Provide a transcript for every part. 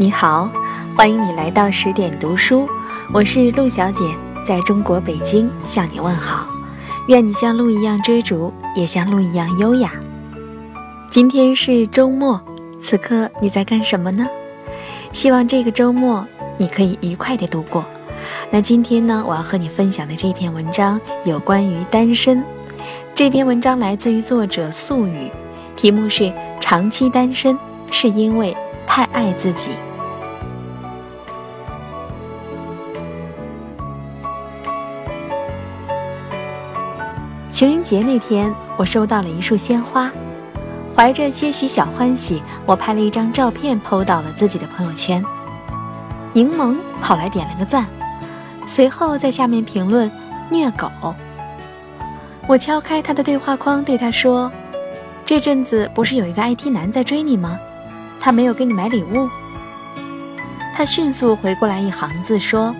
你好，欢迎你来到十点读书，我是陆小姐，在中国北京向你问好。愿你像鹿一样追逐，也像鹿一样优雅。今天是周末，此刻你在干什么呢？希望这个周末你可以愉快的度过。那今天呢，我要和你分享的这篇文章有关于单身。这篇文章来自于作者素雨，题目是“长期单身是因为太爱自己”。情人节那天，我收到了一束鲜花，怀着些许小欢喜，我拍了一张照片，PO 到了自己的朋友圈。柠檬跑来点了个赞，随后在下面评论“虐狗”。我敲开他的对话框，对他说：“这阵子不是有一个 IT 男在追你吗？他没有给你买礼物。”他迅速回过来一行字说：“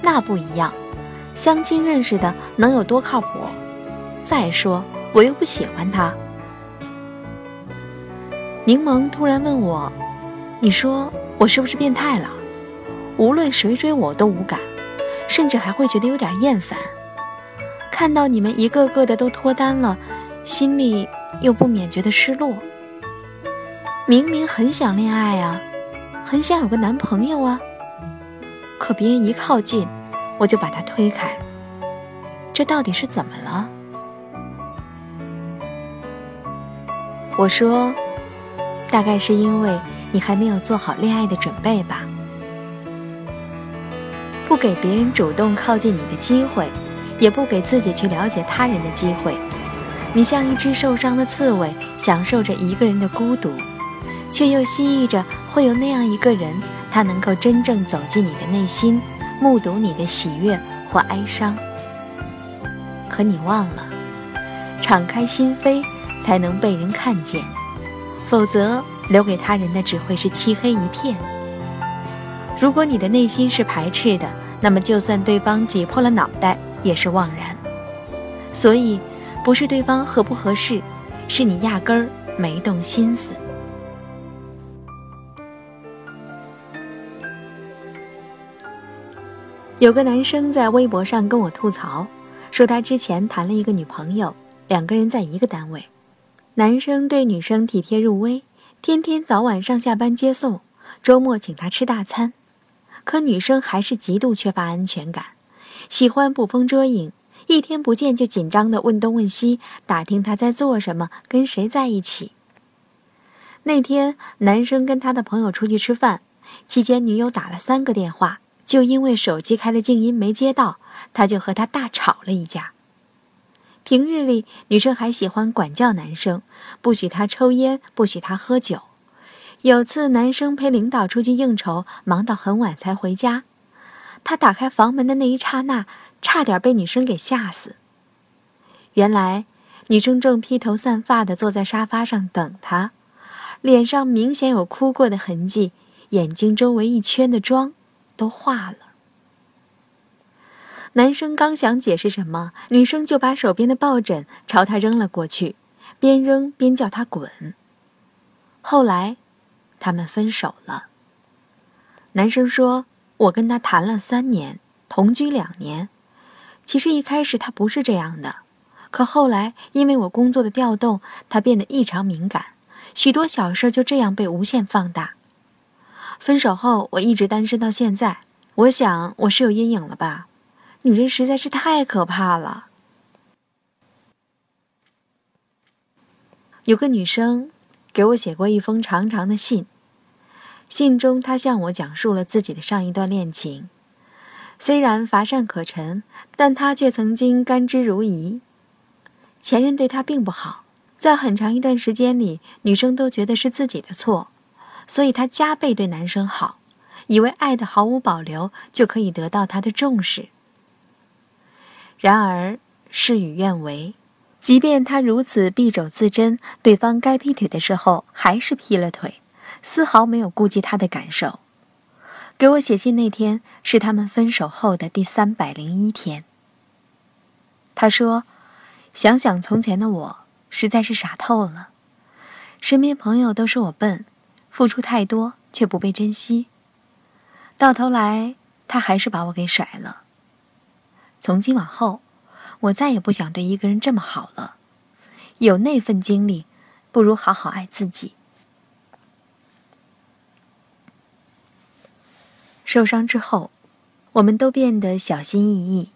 那不一样，相亲认识的能有多靠谱？”再说，我又不喜欢他。柠檬突然问我：“你说我是不是变态了？无论谁追我都无感，甚至还会觉得有点厌烦。看到你们一个个的都脱单了，心里又不免觉得失落。明明很想恋爱啊，很想有个男朋友啊，可别人一靠近，我就把他推开。这到底是怎么了？”我说，大概是因为你还没有做好恋爱的准备吧，不给别人主动靠近你的机会，也不给自己去了解他人的机会。你像一只受伤的刺猬，享受着一个人的孤独，却又希冀着会有那样一个人，他能够真正走进你的内心，目睹你的喜悦或哀伤。可你忘了，敞开心扉。才能被人看见，否则留给他人的只会是漆黑一片。如果你的内心是排斥的，那么就算对方挤破了脑袋也是枉然。所以，不是对方合不合适，是你压根儿没动心思。有个男生在微博上跟我吐槽，说他之前谈了一个女朋友，两个人在一个单位。男生对女生体贴入微，天天早晚上下班接送，周末请她吃大餐。可女生还是极度缺乏安全感，喜欢捕风捉影，一天不见就紧张的问东问西，打听他在做什么，跟谁在一起。那天男生跟他的朋友出去吃饭，期间女友打了三个电话，就因为手机开了静音没接到，他就和他大吵了一架。平日里，女生还喜欢管教男生，不许他抽烟，不许他喝酒。有次，男生陪领导出去应酬，忙到很晚才回家。他打开房门的那一刹那，差点被女生给吓死。原来，女生正披头散发的坐在沙发上等他，脸上明显有哭过的痕迹，眼睛周围一圈的妆都化了。男生刚想解释什么，女生就把手边的抱枕朝他扔了过去，边扔边叫他滚。后来，他们分手了。男生说：“我跟他谈了三年，同居两年。其实一开始他不是这样的，可后来因为我工作的调动，他变得异常敏感，许多小事就这样被无限放大。分手后，我一直单身到现在。我想我是有阴影了吧。”女人实在是太可怕了。有个女生给我写过一封长长的信，信中她向我讲述了自己的上一段恋情，虽然乏善可陈，但她却曾经甘之如饴。前任对她并不好，在很长一段时间里，女生都觉得是自己的错，所以她加倍对男生好，以为爱的毫无保留就可以得到他的重视。然而事与愿违，即便他如此敝帚自珍，对方该劈腿的时候还是劈了腿，丝毫没有顾及他的感受。给我写信那天是他们分手后的第三百零一天。他说：“想想从前的我，实在是傻透了。身边朋友都说我笨，付出太多却不被珍惜，到头来，他还是把我给甩了。从今往后，我再也不想对一个人这么好了。有那份经历，不如好好爱自己。受伤之后，我们都变得小心翼翼。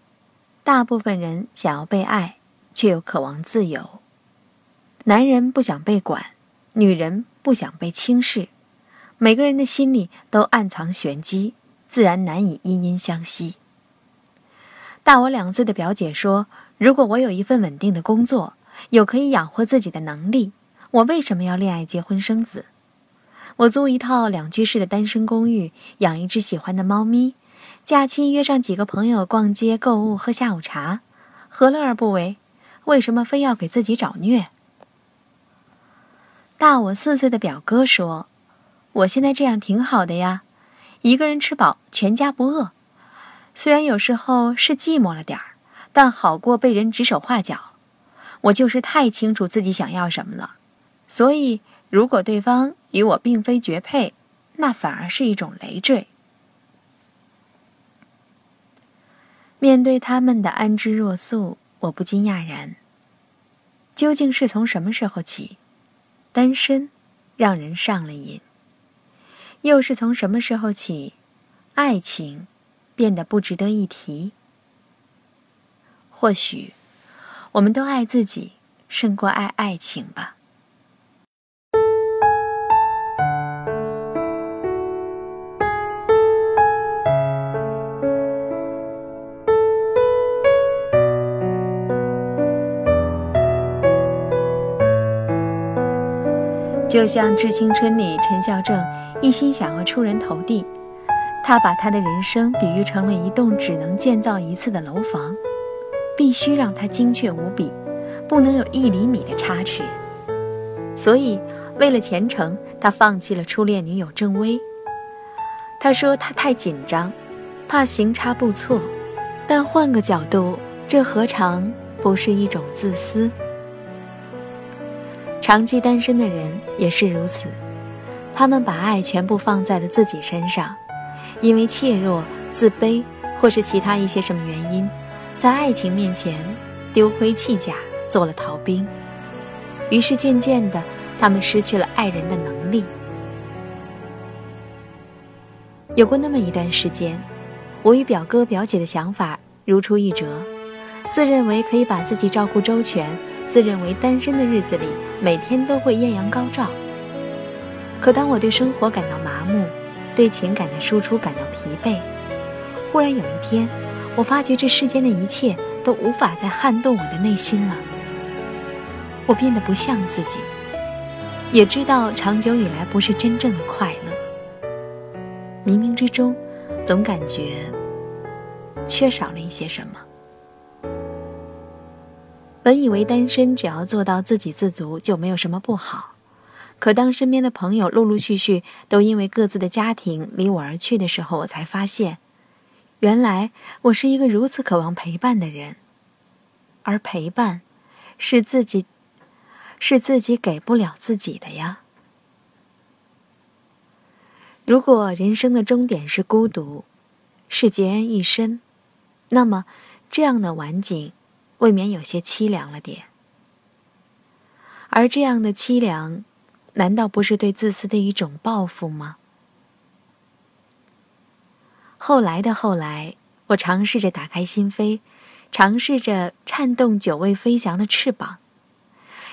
大部分人想要被爱，却又渴望自由。男人不想被管，女人不想被轻视。每个人的心里都暗藏玄机，自然难以惺惺相惜。大我两岁的表姐说：“如果我有一份稳定的工作，有可以养活自己的能力，我为什么要恋爱、结婚、生子？我租一套两居室的单身公寓，养一只喜欢的猫咪。”假期约上几个朋友逛街、购物、喝下午茶，何乐而不为？为什么非要给自己找虐？大我四岁的表哥说：“我现在这样挺好的呀，一个人吃饱，全家不饿。虽然有时候是寂寞了点儿，但好过被人指手画脚。我就是太清楚自己想要什么了，所以如果对方与我并非绝配，那反而是一种累赘。”面对他们的安之若素，我不禁讶然。究竟是从什么时候起，单身让人上了瘾？又是从什么时候起，爱情变得不值得一提？或许，我们都爱自己胜过爱爱情吧。就像《致青春》里陈孝正一心想要出人头地，他把他的人生比喻成了一栋只能建造一次的楼房，必须让它精确无比，不能有一厘米的差池。所以，为了前程，他放弃了初恋女友郑薇。他说他太紧张，怕行差步错。但换个角度，这何尝不是一种自私？长期单身的人也是如此，他们把爱全部放在了自己身上，因为怯弱、自卑或是其他一些什么原因，在爱情面前丢盔弃甲，做了逃兵。于是渐渐的，他们失去了爱人的能力。有过那么一段时间，我与表哥表姐的想法如出一辙，自认为可以把自己照顾周全。自认为单身的日子里，每天都会艳阳高照。可当我对生活感到麻木，对情感的输出感到疲惫，忽然有一天，我发觉这世间的一切都无法再撼动我的内心了。我变得不像自己，也知道长久以来不是真正的快乐。冥冥之中，总感觉缺少了一些什么。本以为单身只要做到自给自足就没有什么不好，可当身边的朋友陆陆续续都因为各自的家庭离我而去的时候，我才发现，原来我是一个如此渴望陪伴的人，而陪伴，是自己，是自己给不了自己的呀。如果人生的终点是孤独，是孑然一身，那么这样的晚景。未免有些凄凉了点，而这样的凄凉，难道不是对自私的一种报复吗？后来的后来，我尝试着打开心扉，尝试着颤动久未飞翔的翅膀，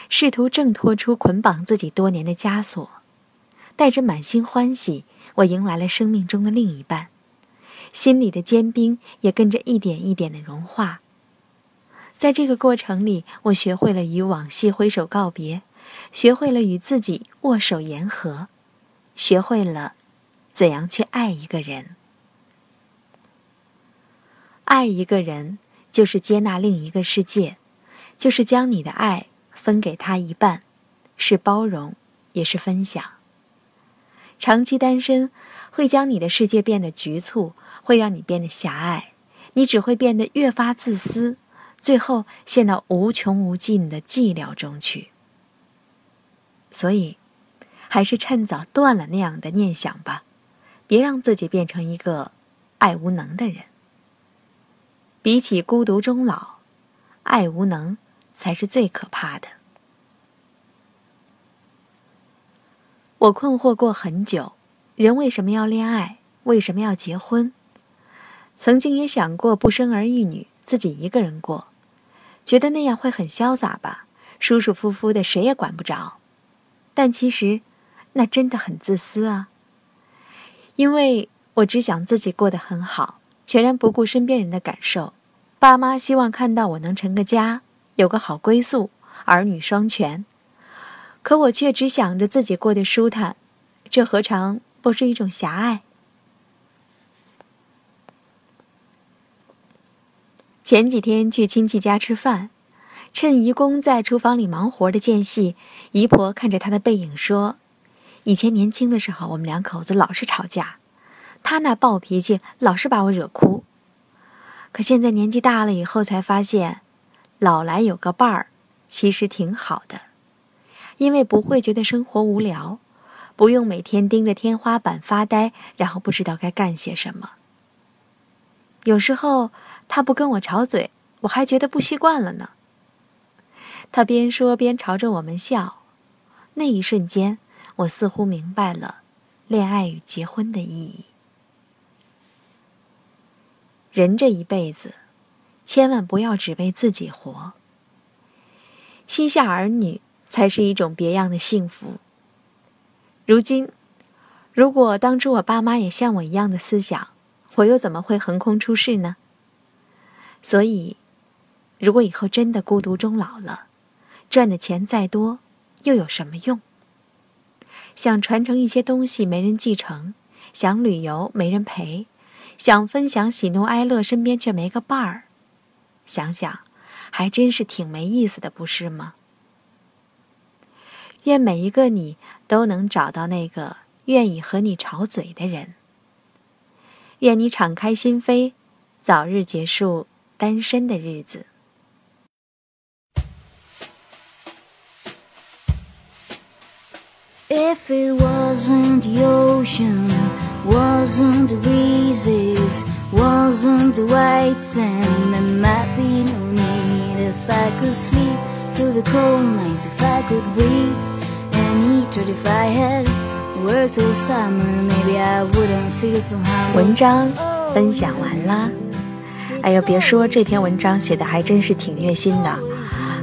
试图挣脱出捆绑自己多年的枷锁，带着满心欢喜，我迎来了生命中的另一半，心里的坚冰也跟着一点一点的融化。在这个过程里，我学会了与往昔挥手告别，学会了与自己握手言和，学会了怎样去爱一个人。爱一个人，就是接纳另一个世界，就是将你的爱分给他一半，是包容，也是分享。长期单身会将你的世界变得局促，会让你变得狭隘，你只会变得越发自私。最后陷到无穷无尽的寂寥中去。所以，还是趁早断了那样的念想吧，别让自己变成一个爱无能的人。比起孤独终老，爱无能才是最可怕的。我困惑过很久，人为什么要恋爱？为什么要结婚？曾经也想过不生儿育女，自己一个人过，觉得那样会很潇洒吧，舒舒服服的，谁也管不着。但其实，那真的很自私啊。因为我只想自己过得很好，全然不顾身边人的感受。爸妈希望看到我能成个家，有个好归宿，儿女双全。可我却只想着自己过得舒坦，这何尝不是一种狭隘？前几天去亲戚家吃饭，趁姨公在厨房里忙活的间隙，姨婆看着他的背影说：“以前年轻的时候，我们两口子老是吵架，他那暴脾气老是把我惹哭。可现在年纪大了以后，才发现，老来有个伴儿，其实挺好的。”因为不会觉得生活无聊，不用每天盯着天花板发呆，然后不知道该干些什么。有时候他不跟我吵嘴，我还觉得不习惯了呢。他边说边朝着我们笑，那一瞬间，我似乎明白了恋爱与结婚的意义。人这一辈子，千万不要只为自己活，膝下儿女。才是一种别样的幸福。如今，如果当初我爸妈也像我一样的思想，我又怎么会横空出世呢？所以，如果以后真的孤独终老了，赚的钱再多，又有什么用？想传承一些东西没人继承，想旅游没人陪，想分享喜怒哀乐，身边却没个伴儿，想想，还真是挺没意思的，不是吗？愿每一个你都能找到那个愿意和你吵嘴的人。愿你敞开心扉，早日结束单身的日子。文章分享完啦，哎呦，别说这篇文章写的还真是挺虐心的，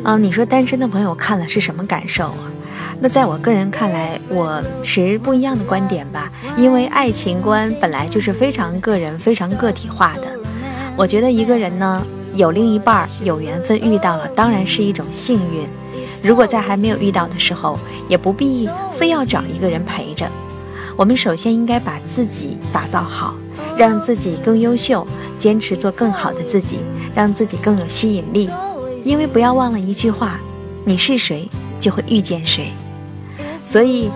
嗯，你说单身的朋友看了是什么感受啊？那在我个人看来，我持不一样的观点吧，因为爱情观本来就是非常个人、非常个体化的。我觉得一个人呢，有另一半有缘分遇到了，当然是一种幸运。如果在还没有遇到的时候，也不必非要找一个人陪着。我们首先应该把自己打造好，让自己更优秀，坚持做更好的自己，让自己更有吸引力。因为不要忘了一句话：你是谁，就会遇见谁。所以，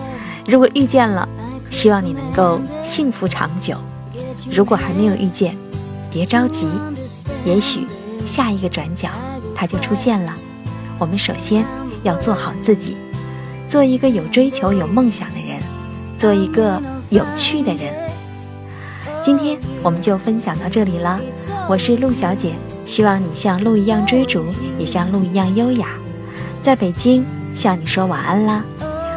如果遇见了，希望你能够幸福长久；如果还没有遇见，别着急，也许下一个转角它就出现了。我们首先。要做好自己，做一个有追求、有梦想的人，做一个有趣的人。今天我们就分享到这里了。我是陆小姐，希望你像鹿一样追逐，也像鹿一样优雅。在北京向你说晚安啦！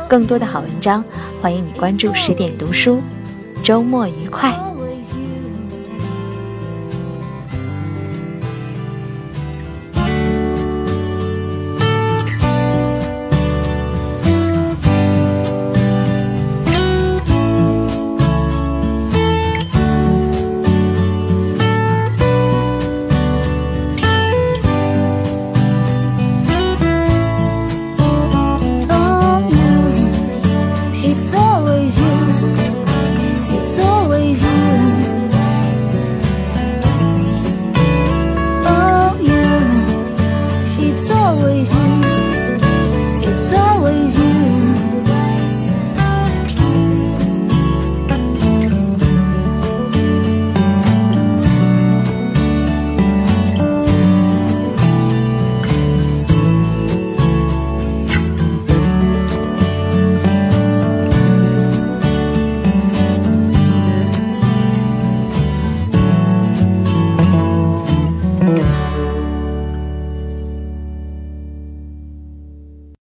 更多的好文章，欢迎你关注十点读书。周末愉快。